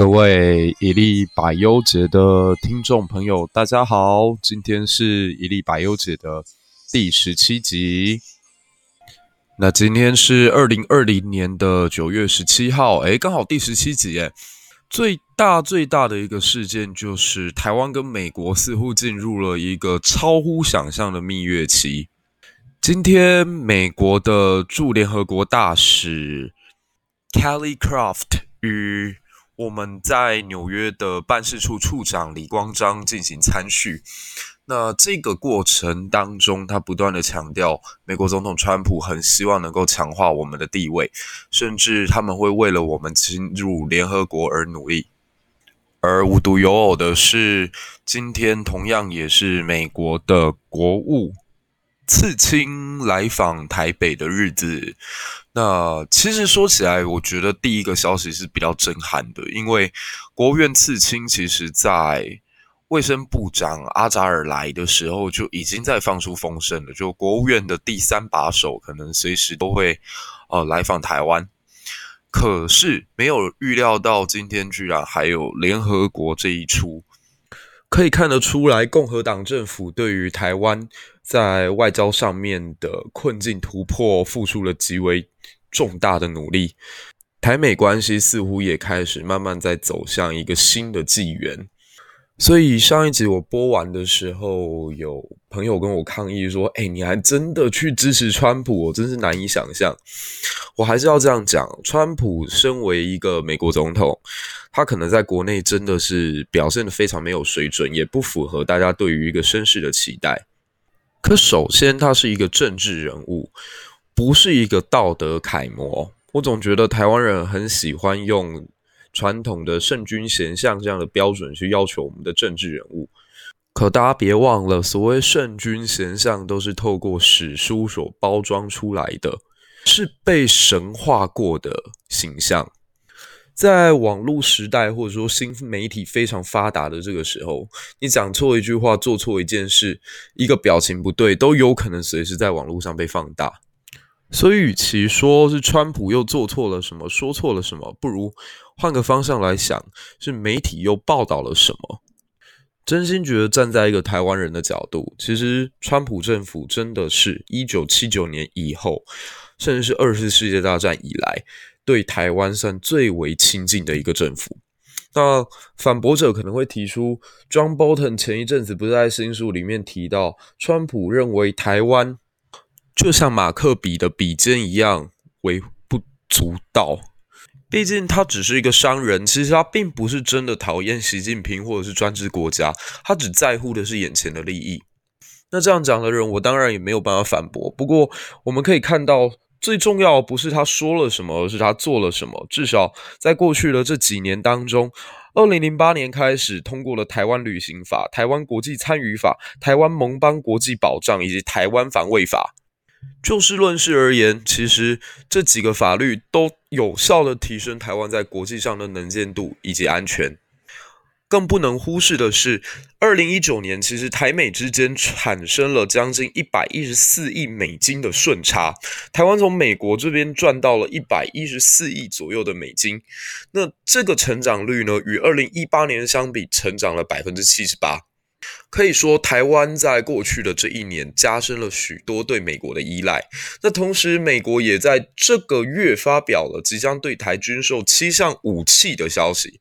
各位一粒百忧解的听众朋友，大家好！今天是一粒百忧解的第十七集。那今天是二零二零年的九月十七号，诶，刚好第十七集诶。最大最大的一个事件就是台湾跟美国似乎进入了一个超乎想象的蜜月期。今天，美国的驻联合国大使 Kelly Craft 与我们在纽约的办事处处长李光章进行参叙。那这个过程当中，他不断的强调，美国总统川普很希望能够强化我们的地位，甚至他们会为了我们进入联合国而努力。而无独有偶的是，今天同样也是美国的国务刺青来访台北的日子，那其实说起来，我觉得第一个消息是比较震撼的，因为国务院刺青其实在卫生部长阿扎尔来的时候就已经在放出风声了，就国务院的第三把手可能随时都会呃来访台湾，可是没有预料到今天居然还有联合国这一出。可以看得出来，共和党政府对于台湾在外交上面的困境突破，付出了极为重大的努力。台美关系似乎也开始慢慢在走向一个新的纪元。所以上一集我播完的时候，有朋友跟我抗议说：“哎，你还真的去支持川普？我真是难以想象。”我还是要这样讲，川普身为一个美国总统，他可能在国内真的是表现得非常没有水准，也不符合大家对于一个绅士的期待。可首先，他是一个政治人物，不是一个道德楷模。我总觉得台湾人很喜欢用传统的圣君贤相这样的标准去要求我们的政治人物，可大家别忘了，所谓圣君贤相都是透过史书所包装出来的，是被神化过的形象。在网络时代或者说新媒体非常发达的这个时候，你讲错一句话，做错一件事，一个表情不对，都有可能随时在网络上被放大。所以，与其说是川普又做错了什么，说错了什么，不如换个方向来想，是媒体又报道了什么。真心觉得，站在一个台湾人的角度，其实川普政府真的是一九七九年以后，甚至是二次世界大战以来，对台湾算最为亲近的一个政府。那反驳者可能会提出，John Bolton 前一阵子不是在新书里面提到，川普认为台湾。就像马克笔的笔尖一样微不足道，毕竟他只是一个商人，其实他并不是真的讨厌习近平或者是专制国家，他只在乎的是眼前的利益。那这样讲的人，我当然也没有办法反驳。不过我们可以看到，最重要不是他说了什么，而是他做了什么。至少在过去的这几年当中，二零零八年开始通过了《台湾旅行法》、《台湾国际参与法》、《台湾盟邦国际保障》以及《台湾防卫法》。就事论事而言，其实这几个法律都有效地提升台湾在国际上的能见度以及安全。更不能忽视的是，二零一九年其实台美之间产生了将近一百一十四亿美金的顺差，台湾从美国这边赚到了一百一十四亿左右的美金。那这个成长率呢，与二零一八年相比，成长了百分之七十八。可以说，台湾在过去的这一年加深了许多对美国的依赖。那同时，美国也在这个月发表了即将对台军售七项武器的消息，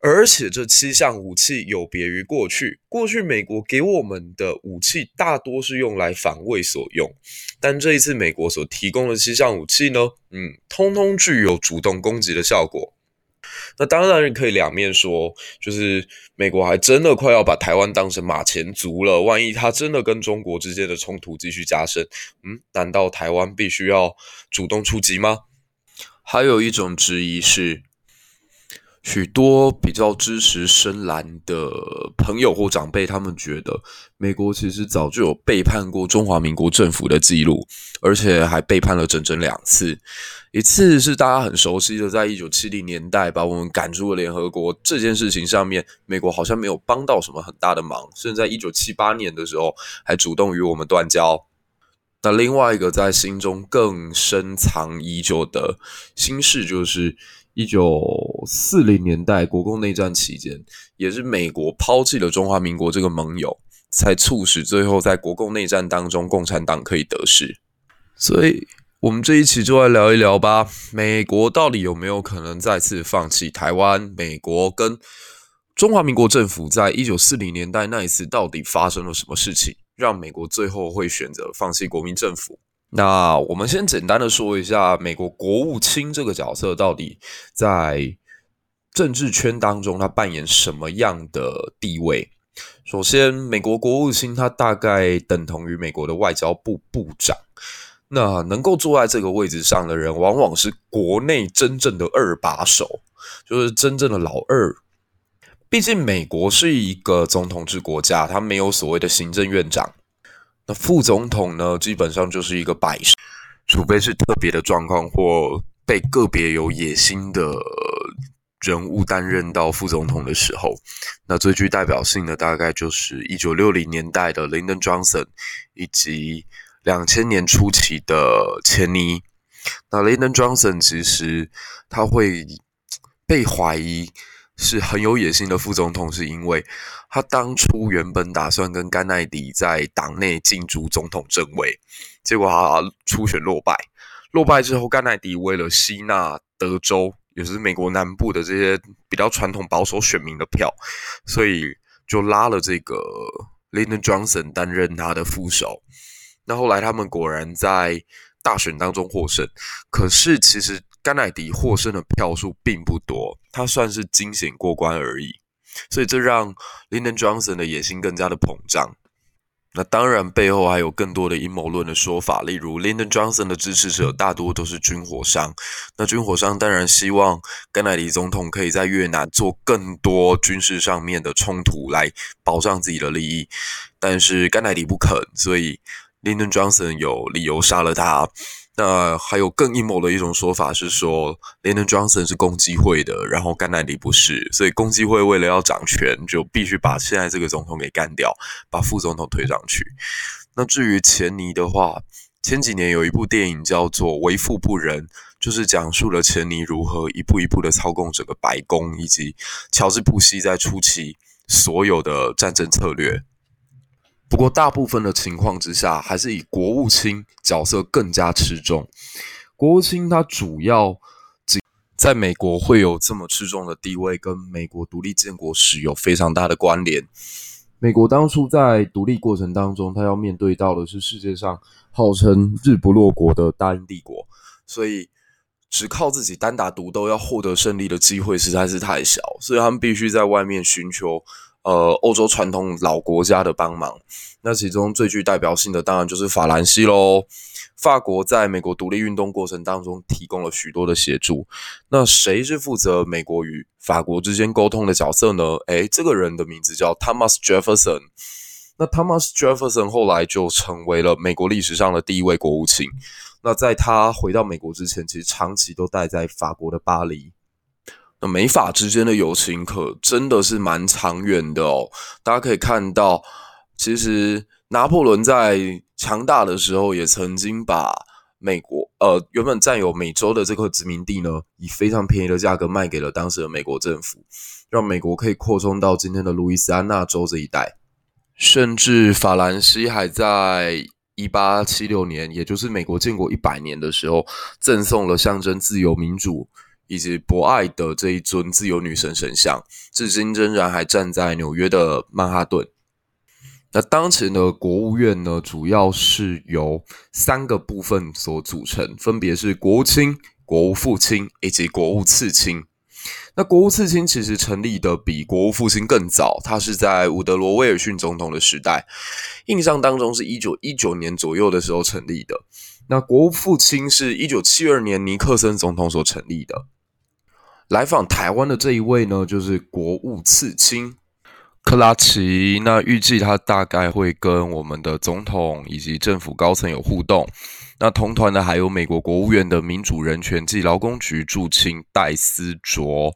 而且这七项武器有别于过去。过去美国给我们的武器大多是用来防卫所用，但这一次美国所提供的七项武器呢，嗯，通通具有主动攻击的效果。那当然可以两面说，就是美国还真的快要把台湾当成马前卒了。万一他真的跟中国之间的冲突继续加深，嗯，难道台湾必须要主动出击吗？还有一种质疑是，许多比较支持深蓝的朋友或长辈，他们觉得美国其实早就有背叛过中华民国政府的记录，而且还背叛了整整两次。一次是大家很熟悉的，在一九七零年代把我们赶出了联合国这件事情上面，美国好像没有帮到什么很大的忙，甚至在一九七八年的时候还主动与我们断交。那另外一个在心中更深藏已久的心事，就是一九四零年代国共内战期间，也是美国抛弃了中华民国这个盟友，才促使最后在国共内战当中，共产党可以得势。所以，我们这一期就来聊一聊吧。美国到底有没有可能再次放弃台湾？美国跟中华民国政府在一九四零年代那一次到底发生了什么事情，让美国最后会选择放弃国民政府？那我们先简单的说一下，美国国务卿这个角色到底在政治圈当中，他扮演什么样的地位？首先，美国国务卿他大概等同于美国的外交部部长。那能够坐在这个位置上的人，往往是国内真正的二把手，就是真正的老二。毕竟美国是一个总统制国家，他没有所谓的行政院长。那副总统呢，基本上就是一个摆设，除非是特别的状况或被个别有野心的人物担任到副总统的时候，那最具代表性的大概就是一九六零年代的 Lyndon Johnson，以及两千年初期的钱尼。那 Lyndon Johnson 其实他会被怀疑。是很有野心的副总统，是因为他当初原本打算跟甘乃迪在党内竞逐总统正位，结果他初选落败。落败之后，甘乃迪为了吸纳德州，也是美国南部的这些比较传统保守选民的票，所以就拉了这个 Lyndon Johnson 担任他的副手。那后来他们果然在大选当中获胜，可是其实。甘乃迪获胜的票数并不多，他算是惊险过关而已，所以这让 Lyndon Johnson 的野心更加的膨胀。那当然背后还有更多的阴谋论的说法，例如 Lyndon Johnson 的支持者大多都是军火商，那军火商当然希望甘乃迪总统可以在越南做更多军事上面的冲突来保障自己的利益，但是甘乃迪不肯，所以 Lyndon Johnson 有理由杀了他。那还有更阴谋的一种说法是说，Lyndon Johnson 是共济会的，然后甘乃迪不是，所以共济会为了要掌权，就必须把现在这个总统给干掉，把副总统推上去。那至于钱尼的话，前几年有一部电影叫做《为富不仁》，就是讲述了钱尼如何一步一步的操控整个白宫，以及乔治布希在初期所有的战争策略。不过，大部分的情况之下，还是以国务卿角色更加吃重。国务卿他主要在美国会有这么吃重的地位，跟美国独立建国史有非常大的关联。美国当初在独立过程当中，他要面对到的是世界上号称日不落国的大英帝国，所以只靠自己单打独斗要获得胜利的机会实在是太小，所以他们必须在外面寻求。呃，欧洲传统老国家的帮忙，那其中最具代表性的当然就是法兰西喽。法国在美国独立运动过程当中提供了许多的协助。那谁是负责美国与法国之间沟通的角色呢？诶，这个人的名字叫 Thomas Jefferson。那 Thomas Jefferson 后来就成为了美国历史上的第一位国务卿。那在他回到美国之前，其实长期都待在法国的巴黎。那美法之间的友情可真的是蛮长远的哦。大家可以看到，其实拿破仑在强大的时候，也曾经把美国呃原本占有美洲的这块殖民地呢，以非常便宜的价格卖给了当时的美国政府，让美国可以扩充到今天的路易斯安那州这一带。甚至法兰西还在一八七六年，也就是美国建国一百年的时候，赠送了象征自由民主。以及博爱的这一尊自由女神神像，至今仍然还站在纽约的曼哈顿。那当前的国务院呢，主要是由三个部分所组成，分别是国务卿、国务副卿以及国务次卿。那国务次卿其实成立的比国务副卿更早，他是在伍德罗威尔逊总统的时代，印象当中是一九一九年左右的时候成立的。那国务副卿是一九七二年尼克森总统所成立的。来访台湾的这一位呢，就是国务次卿克拉奇。那预计他大概会跟我们的总统以及政府高层有互动。那同团的还有美国国务院的民主人权暨劳工局驻青戴思卓。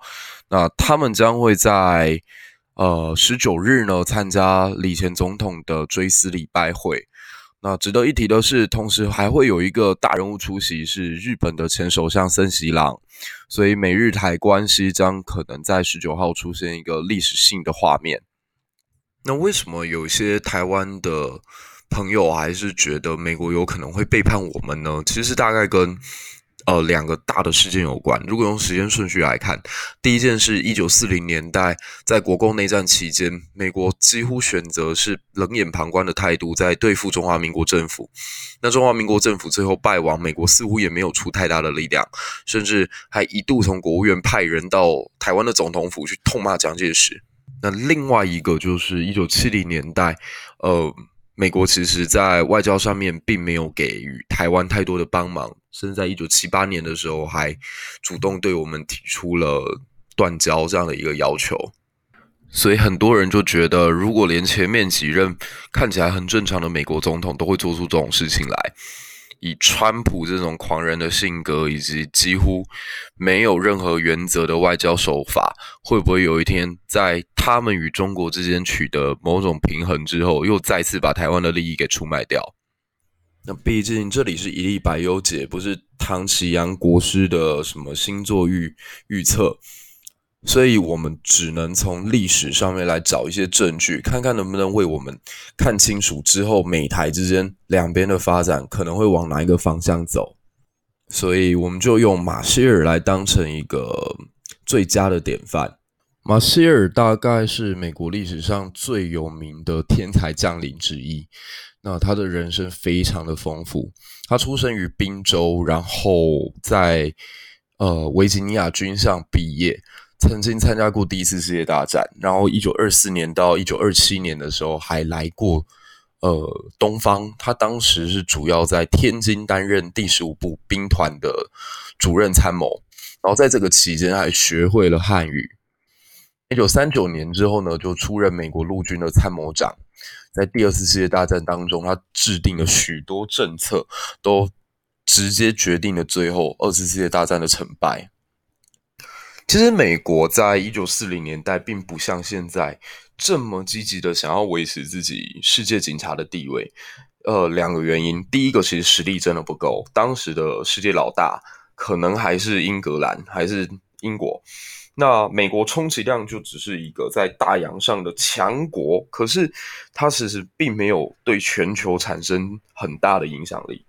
那他们将会在呃十九日呢参加李前总统的追思礼拜会。那值得一提的是，同时还会有一个大人物出席，是日本的前首相森喜朗，所以美日台关系将可能在十九号出现一个历史性的画面。那为什么有些台湾的朋友还是觉得美国有可能会背叛我们呢？其实大概跟呃，两个大的事件有关。如果用时间顺序来看，第一件是一九四零年代，在国共内战期间，美国几乎选择是冷眼旁观的态度，在对付中华民国政府。那中华民国政府最后败亡，美国似乎也没有出太大的力量，甚至还一度从国务院派人到台湾的总统府去痛骂蒋介石。那另外一个就是一九七零年代，呃。美国其实，在外交上面并没有给予台湾太多的帮忙，甚至在一九七八年的时候，还主动对我们提出了断交这样的一个要求。所以很多人就觉得，如果连前面几任看起来很正常的美国总统都会做出这种事情来。以川普这种狂人的性格，以及几乎没有任何原则的外交手法，会不会有一天在他们与中国之间取得某种平衡之后，又再次把台湾的利益给出卖掉？那毕竟这里是一历百忧解，不是唐綺阳国师的什么星座预预测。所以我们只能从历史上面来找一些证据，看看能不能为我们看清楚之后美台之间两边的发展可能会往哪一个方向走。所以我们就用马歇尔来当成一个最佳的典范。马歇尔大概是美国历史上最有名的天才将领之一。那他的人生非常的丰富，他出生于宾州，然后在呃维吉尼亚军校毕业。曾经参加过第一次世界大战，然后一九二四年到一九二七年的时候还来过呃东方。他当时是主要在天津担任第十五步兵团的主任参谋，然后在这个期间还学会了汉语。一九三九年之后呢，就出任美国陆军的参谋长。在第二次世界大战当中，他制定了许多政策，都直接决定了最后二次世界大战的成败。其实，美国在一九四零年代并不像现在这么积极的想要维持自己世界警察的地位。呃，两个原因，第一个其实实力真的不够，当时的世界老大可能还是英格兰，还是英国。那美国充其量就只是一个在大洋上的强国，可是它其实并没有对全球产生很大的影响力。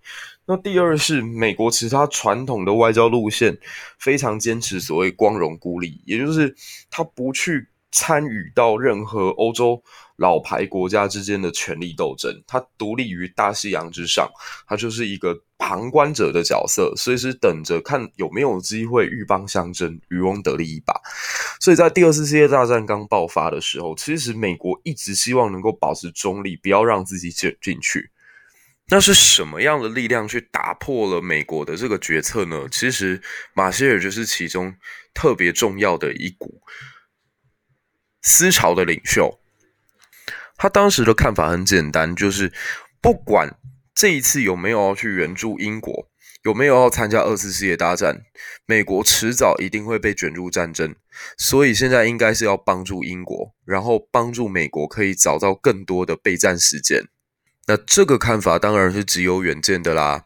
那第二是美国，其实它传统的外交路线非常坚持所谓光荣孤立，也就是它不去参与到任何欧洲老牌国家之间的权力斗争，它独立于大西洋之上，它就是一个旁观者的角色，随时等着看有没有机会鹬蚌相争，渔翁得利一把。所以在第二次世界大战刚爆发的时候，其实美国一直希望能够保持中立，不要让自己卷进去。那是什么样的力量去打破了美国的这个决策呢？其实马歇尔就是其中特别重要的一股思潮的领袖。他当时的看法很简单，就是不管这一次有没有要去援助英国，有没有要参加二次世界大战，美国迟早一定会被卷入战争。所以现在应该是要帮助英国，然后帮助美国可以找到更多的备战时间。那这个看法当然是极有远见的啦。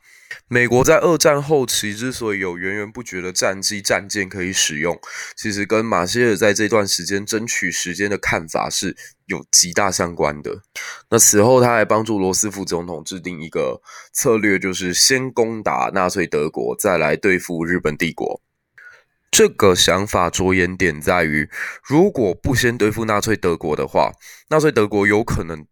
美国在二战后期之所以有源源不绝的战机、战舰可以使用，其实跟马歇尔在这段时间争取时间的看法是有极大相关的。那此后，他还帮助罗斯福总统制定一个策略，就是先攻打纳粹德国，再来对付日本帝国。这个想法着眼点在于，如果不先对付纳粹德国的话，纳粹德国有可能。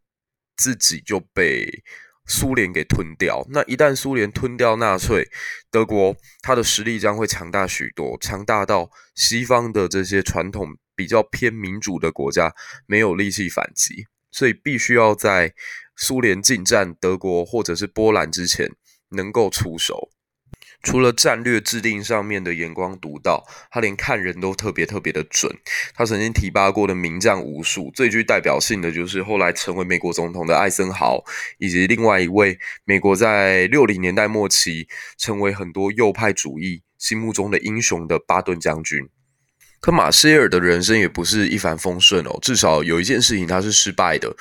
自己就被苏联给吞掉。那一旦苏联吞掉纳粹德国，它的实力将会强大许多，强大到西方的这些传统比较偏民主的国家没有力气反击，所以必须要在苏联进占德国或者是波兰之前能够出手。除了战略制定上面的眼光独到，他连看人都特别特别的准。他曾经提拔过的名将无数，最具代表性的就是后来成为美国总统的艾森豪，以及另外一位美国在六零年代末期成为很多右派主义心目中的英雄的巴顿将军。可马歇尔的人生也不是一帆风顺哦，至少有一件事情他是失败的。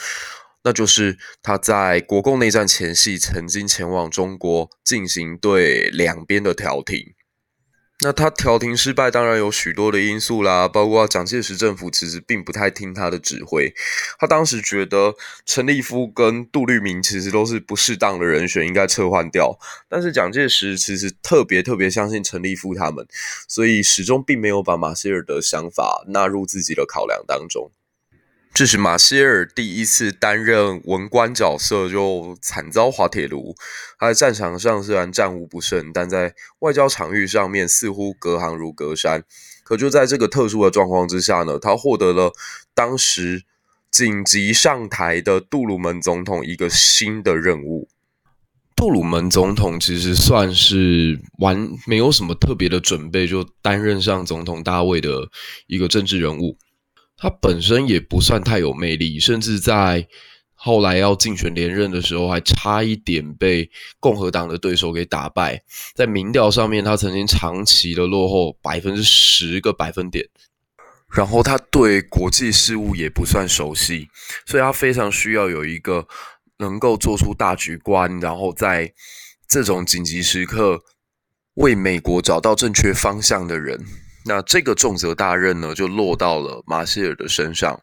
那就是他在国共内战前夕曾经前往中国进行对两边的调停。那他调停失败，当然有许多的因素啦，包括蒋介石政府其实并不太听他的指挥。他当时觉得陈立夫跟杜聿明其实都是不适当的人选，应该撤换掉。但是蒋介石其实特别特别相信陈立夫他们，所以始终并没有把马歇尔的想法纳入自己的考量当中。这是马歇尔第一次担任文官角色，就惨遭滑铁卢。他在战场上虽然战无不胜，但在外交场域上面似乎隔行如隔山。可就在这个特殊的状况之下呢，他获得了当时紧急上台的杜鲁门总统一个新的任务。杜鲁门总统其实算是完没有什么特别的准备，就担任上总统大位的一个政治人物。他本身也不算太有魅力，甚至在后来要竞选连任的时候，还差一点被共和党的对手给打败。在民调上面，他曾经长期的落后百分之十个百分点。然后他对国际事务也不算熟悉，所以他非常需要有一个能够做出大局观，然后在这种紧急时刻为美国找到正确方向的人。那这个重责大任呢，就落到了马歇尔的身上。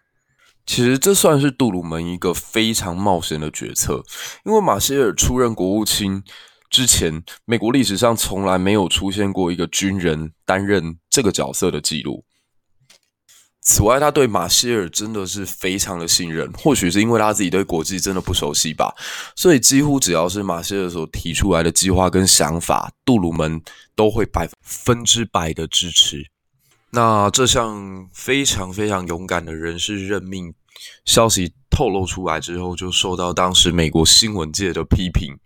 其实这算是杜鲁门一个非常冒险的决策，因为马歇尔出任国务卿之前，美国历史上从来没有出现过一个军人担任这个角色的记录。此外，他对马歇尔真的是非常的信任，或许是因为他自己对国际真的不熟悉吧，所以几乎只要是马歇尔所提出来的计划跟想法，杜鲁门都会百分之百的支持。那这项非常非常勇敢的人事任命消息透露出来之后，就受到当时美国新闻界的批评，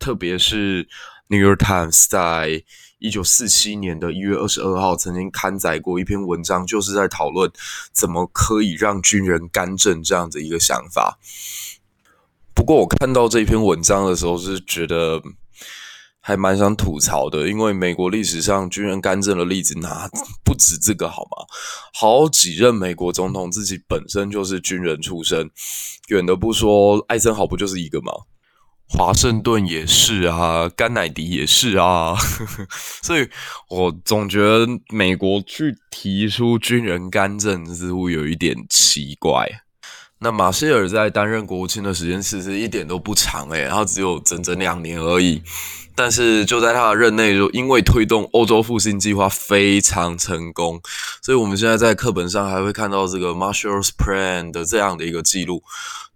特别是《New York Times》在。一九四七年的一月二十二号，曾经刊载过一篇文章，就是在讨论怎么可以让军人干政这样的一个想法。不过，我看到这篇文章的时候，是觉得还蛮想吐槽的，因为美国历史上军人干政的例子那不止这个，好吗？好几任美国总统自己本身就是军人出身，远的不说，艾森豪不就是一个吗？华盛顿也是啊，甘乃迪也是啊，所以我总觉得美国去提出军人干政似乎有一点奇怪。那马歇尔在担任国务卿的时间其实一点都不长诶，然后只有整整两年而已。但是就在他的任内，就因为推动欧洲复兴计划非常成功，所以我们现在在课本上还会看到这个 Marshall's Plan 的这样的一个记录。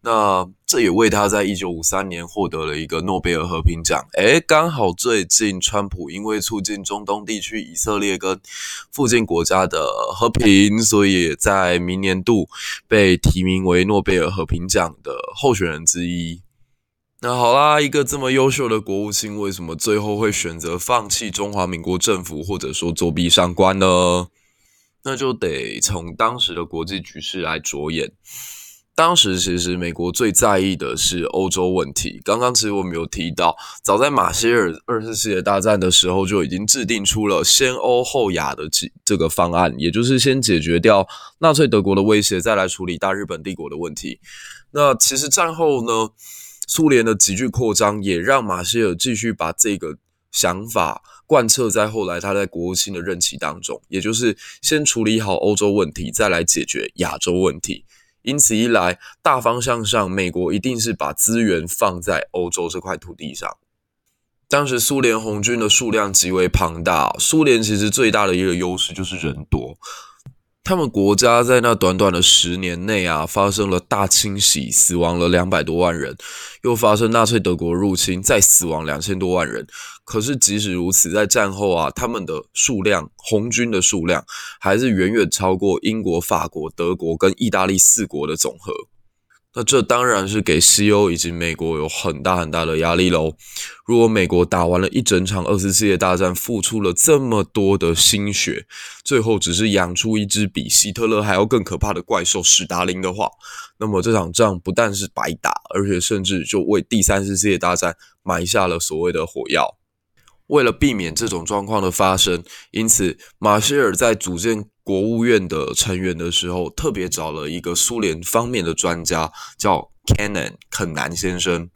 那这也为他在一九五三年获得了一个诺贝尔和平奖。诶，刚好最近川普因为促进中东地区以色列跟附近国家的和平，所以在明年度被提名为诺贝尔和平奖的候选人之一。那好啦，一个这么优秀的国务卿，为什么最后会选择放弃中华民国政府，或者说作壁上观呢？那就得从当时的国际局势来着眼。当时其实美国最在意的是欧洲问题。刚刚其实我们有提到，早在马歇尔二次世界大战的时候就已经制定出了先欧后亚的这这个方案，也就是先解决掉纳粹德国的威胁，再来处理大日本帝国的问题。那其实战后呢，苏联的急剧扩张也让马歇尔继续把这个想法贯彻在后来他在国务卿的任期当中，也就是先处理好欧洲问题，再来解决亚洲问题。因此一来，大方向上，美国一定是把资源放在欧洲这块土地上。当时苏联红军的数量极为庞大，苏联其实最大的一个优势就是人多。他们国家在那短短的十年内啊，发生了大清洗，死亡了两百多万人，又发生纳粹德国入侵，再死亡两千多万人。可是即使如此，在战后啊，他们的数量，红军的数量，还是远远超过英国、法国、德国跟意大利四国的总和。那这当然是给西欧以及美国有很大很大的压力喽。如果美国打完了一整场二次世界大战，付出了这么多的心血，最后只是养出一只比希特勒还要更可怕的怪兽史达林的话，那么这场仗不但是白打，而且甚至就为第三次世界大战埋下了所谓的火药。为了避免这种状况的发生，因此马歇尔在组建国务院的成员的时候，特别找了一个苏联方面的专家，叫 Kennan 肯南先生。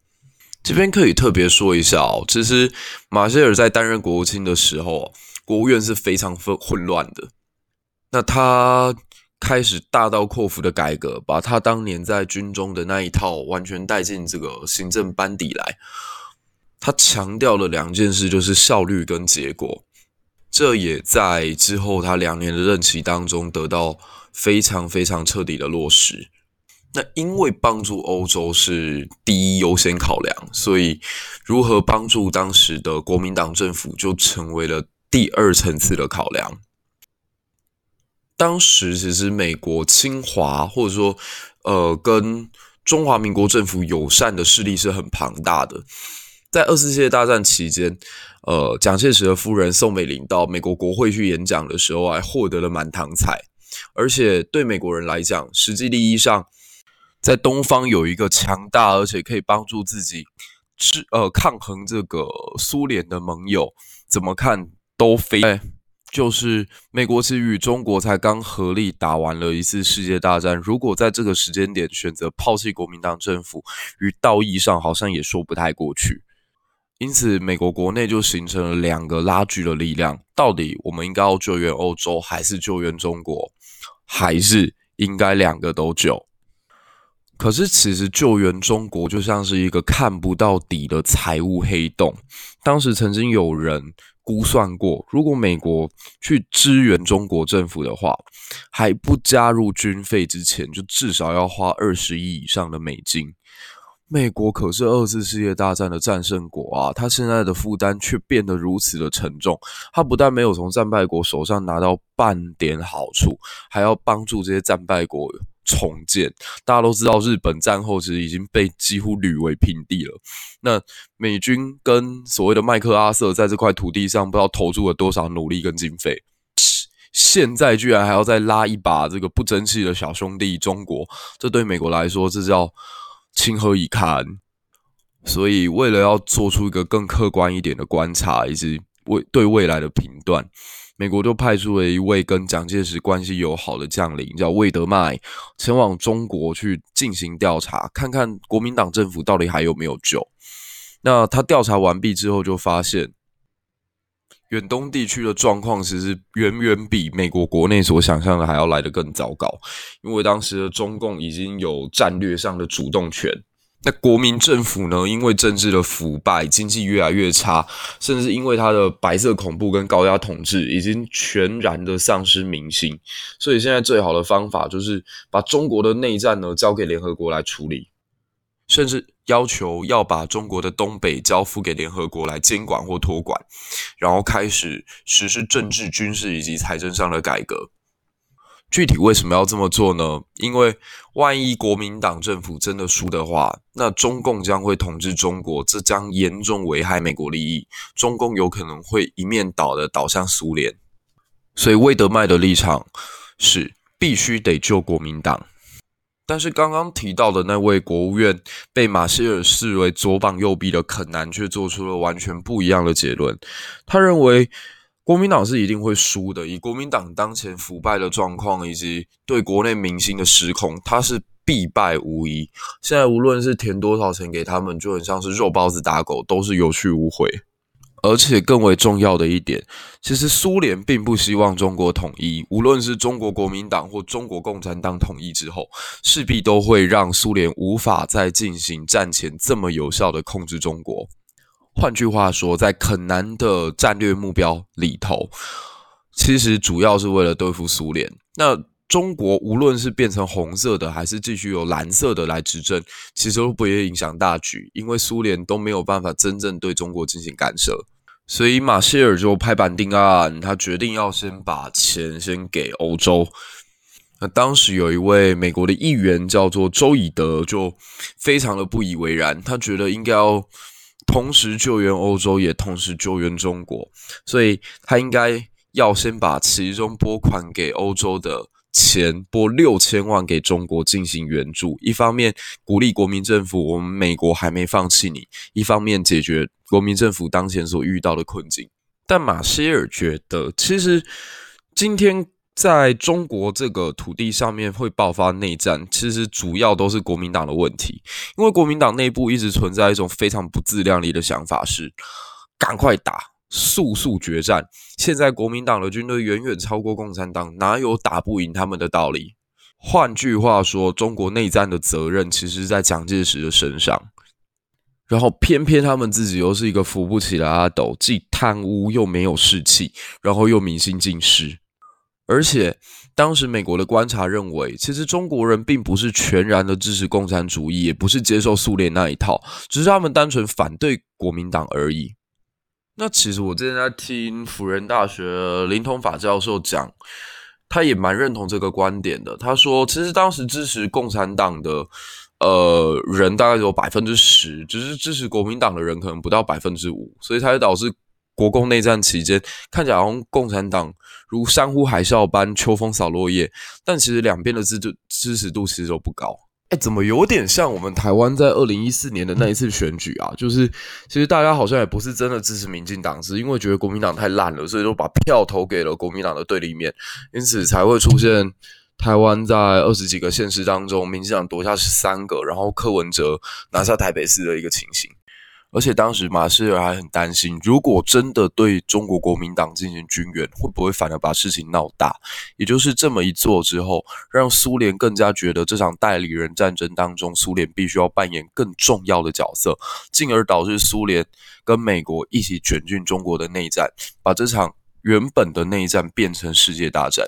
这边可以特别说一下哦，其实马歇尔在担任国务卿的时候，国务院是非常混混乱的。那他开始大刀阔斧的改革，把他当年在军中的那一套完全带进这个行政班底来。他强调了两件事，就是效率跟结果。这也在之后他两年的任期当中得到非常非常彻底的落实。那因为帮助欧洲是第一优先考量，所以如何帮助当时的国民党政府就成为了第二层次的考量。当时其实美国侵华或者说呃跟中华民国政府友善的势力是很庞大的。在二次世界大战期间，呃，蒋介石的夫人宋美龄到美国国会去演讲的时候，还获得了满堂彩。而且对美国人来讲，实际利益上，在东方有一个强大而且可以帮助自己制呃抗衡这个苏联的盟友，怎么看都非。就是美国其实与中国才刚合力打完了一次世界大战，如果在这个时间点选择抛弃国民党政府，于道义上好像也说不太过去。因此，美国国内就形成了两个拉锯的力量：到底我们应该要救援欧洲，还是救援中国，还是应该两个都救？可是，其实救援中国就像是一个看不到底的财务黑洞。当时曾经有人估算过，如果美国去支援中国政府的话，还不加入军费之前，就至少要花二十亿以上的美金。美国可是二次世界大战的战胜国啊，他现在的负担却变得如此的沉重。他不但没有从战败国手上拿到半点好处，还要帮助这些战败国重建。大家都知道，日本战后其实已经被几乎夷为平地了。那美军跟所谓的麦克阿瑟在这块土地上，不知道投入了多少努力跟经费，现在居然还要再拉一把这个不争气的小兄弟中国，这对美国来说，这叫。情何以堪？所以，为了要做出一个更客观一点的观察，以及未对未来的评断，美国就派出了一位跟蒋介石关系友好的将领，叫魏德迈，前往中国去进行调查，看看国民党政府到底还有没有救。那他调查完毕之后，就发现远东地区的状况其实远远比美国国内所想象的还要来得更糟糕，因为当时的中共已经有战略上的主动权。那国民政府呢？因为政治的腐败，经济越来越差，甚至因为他的白色恐怖跟高压统治，已经全然的丧失民心。所以现在最好的方法就是把中国的内战呢交给联合国来处理，甚至要求要把中国的东北交付给联合国来监管或托管，然后开始实施政治、军事以及财政上的改革。具体为什么要这么做呢？因为万一国民党政府真的输的话，那中共将会统治中国，这将严重危害美国利益。中共有可能会一面倒的倒向苏联，所以魏德迈的立场是必须得救国民党。但是刚刚提到的那位国务院被马歇尔视为左膀右臂的肯南，却做出了完全不一样的结论。他认为。国民党是一定会输的。以国民党当前腐败的状况，以及对国内民心的失控，他是必败无疑。现在无论是填多少钱给他们，就很像是肉包子打狗，都是有去无回。而且更为重要的一点，其实苏联并不希望中国统一。无论是中国国民党或中国共产党统一之后，势必都会让苏联无法再进行战前这么有效的控制中国。换句话说，在肯南的战略目标里头，其实主要是为了对付苏联。那中国无论是变成红色的，还是继续由蓝色的来执政，其实都不会影响大局，因为苏联都没有办法真正对中国进行干涉。所以马歇尔就拍板定案，他决定要先把钱先给欧洲。那当时有一位美国的议员叫做周以德，就非常的不以为然，他觉得应该要。同时救援欧洲，也同时救援中国，所以他应该要先把其中拨款给欧洲的钱拨六千万给中国进行援助。一方面鼓励国民政府，我们美国还没放弃你；一方面解决国民政府当前所遇到的困境。但马歇尔觉得，其实今天在中国这个土地上面会爆发内战，其实主要都是国民党的问题，因为国民党内部一直存在一种非常不自量力的想法是，是赶快打，速速决战。现在国民党的军队远远超过共产党，哪有打不赢他们的道理？换句话说，中国内战的责任其实在蒋介石的身上。然后偏偏他们自己又是一个扶不起来的阿斗，既贪污又没有士气，然后又民心尽失。而且当时美国的观察认为，其实中国人并不是全然的支持共产主义，也不是接受苏联那一套，只是他们单纯反对国民党而已。那其实我之前在听辅仁大学林统法教授讲，他也蛮认同这个观点的。他说，其实当时支持共产党的。呃，人大概只有百分之十，只是支持国民党的人可能不到百分之五，所以才导致国共内战期间看起来好像共产党如山呼海啸般秋风扫落叶，但其实两边的支持支持度其实都不高。哎，怎么有点像我们台湾在二零一四年的那一次选举啊？就是其实大家好像也不是真的支持民进党，是因为觉得国民党太烂了，所以说把票投给了国民党的对立面，因此才会出现。台湾在二十几个县市当中，民进党夺下十三个，然后柯文哲拿下台北市的一个情形。而且当时马歇尔还很担心，如果真的对中国国民党进行军援，会不会反而把事情闹大？也就是这么一做之后，让苏联更加觉得这场代理人战争当中，苏联必须要扮演更重要的角色，进而导致苏联跟美国一起卷进中国的内战，把这场原本的内战变成世界大战。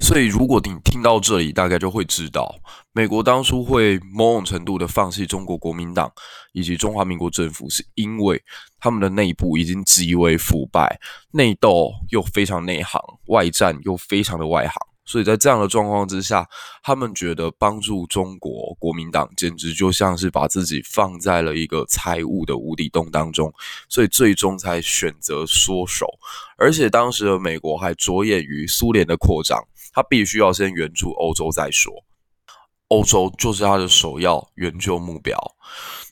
所以，如果你听到这里，大概就会知道，美国当初会某种程度的放弃中国国民党以及中华民国政府，是因为他们的内部已经极为腐败，内斗又非常内行，外战又非常的外行。所以在这样的状况之下，他们觉得帮助中国国民党简直就像是把自己放在了一个财务的无底洞当中，所以最终才选择缩手。而且当时的美国还着眼于苏联的扩张。他必须要先援助欧洲再说，欧洲就是他的首要援救目标。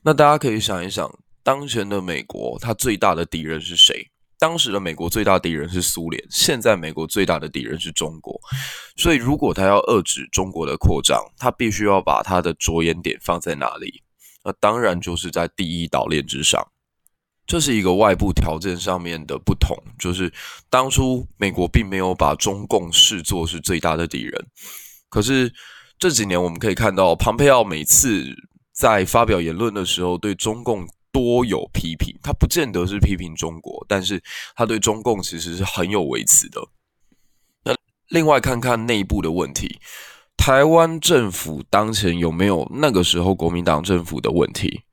那大家可以想一想，当前的美国，他最大的敌人是谁？当时的美国最大敌人是苏联，现在美国最大的敌人是中国。所以，如果他要遏制中国的扩张，他必须要把他的着眼点放在哪里？那当然就是在第一岛链之上。这是一个外部条件上面的不同，就是当初美国并没有把中共视作是最大的敌人，可是这几年我们可以看到，庞佩奥每次在发表言论的时候，对中共多有批评，他不见得是批评中国，但是他对中共其实是很有微词的。那另外看看内部的问题，台湾政府当前有没有那个时候国民党政府的问题？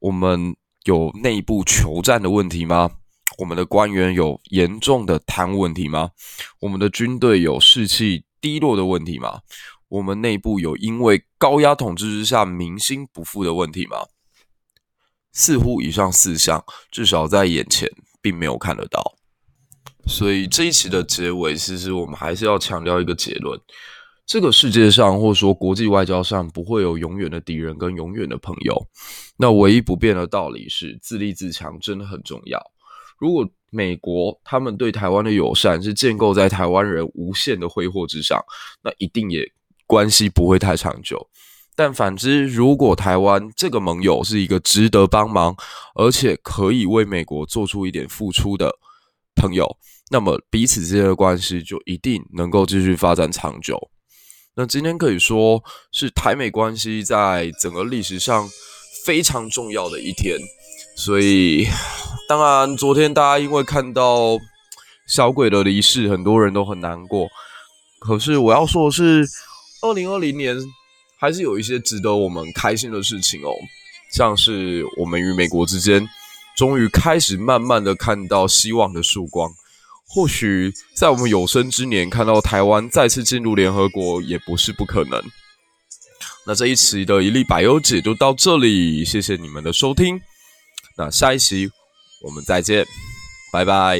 我们。有内部求战的问题吗？我们的官员有严重的贪污问题吗？我们的军队有士气低落的问题吗？我们内部有因为高压统治之下民心不复的问题吗？似乎以上四项，至少在眼前并没有看得到。所以这一期的结尾，其实我们还是要强调一个结论。这个世界上，或者说国际外交上，不会有永远的敌人跟永远的朋友。那唯一不变的道理是，自立自强真的很重要。如果美国他们对台湾的友善是建构在台湾人无限的挥霍之上，那一定也关系不会太长久。但反之，如果台湾这个盟友是一个值得帮忙，而且可以为美国做出一点付出的朋友，那么彼此之间的关系就一定能够继续发展长久。那今天可以说是台美关系在整个历史上非常重要的一天，所以当然昨天大家因为看到小鬼的离世，很多人都很难过。可是我要说的是，二零二零年还是有一些值得我们开心的事情哦，像是我们与美国之间终于开始慢慢的看到希望的曙光。或许在我们有生之年看到台湾再次进入联合国也不是不可能。那这一期的一粒百忧解就到这里，谢谢你们的收听。那下一期我们再见，拜拜。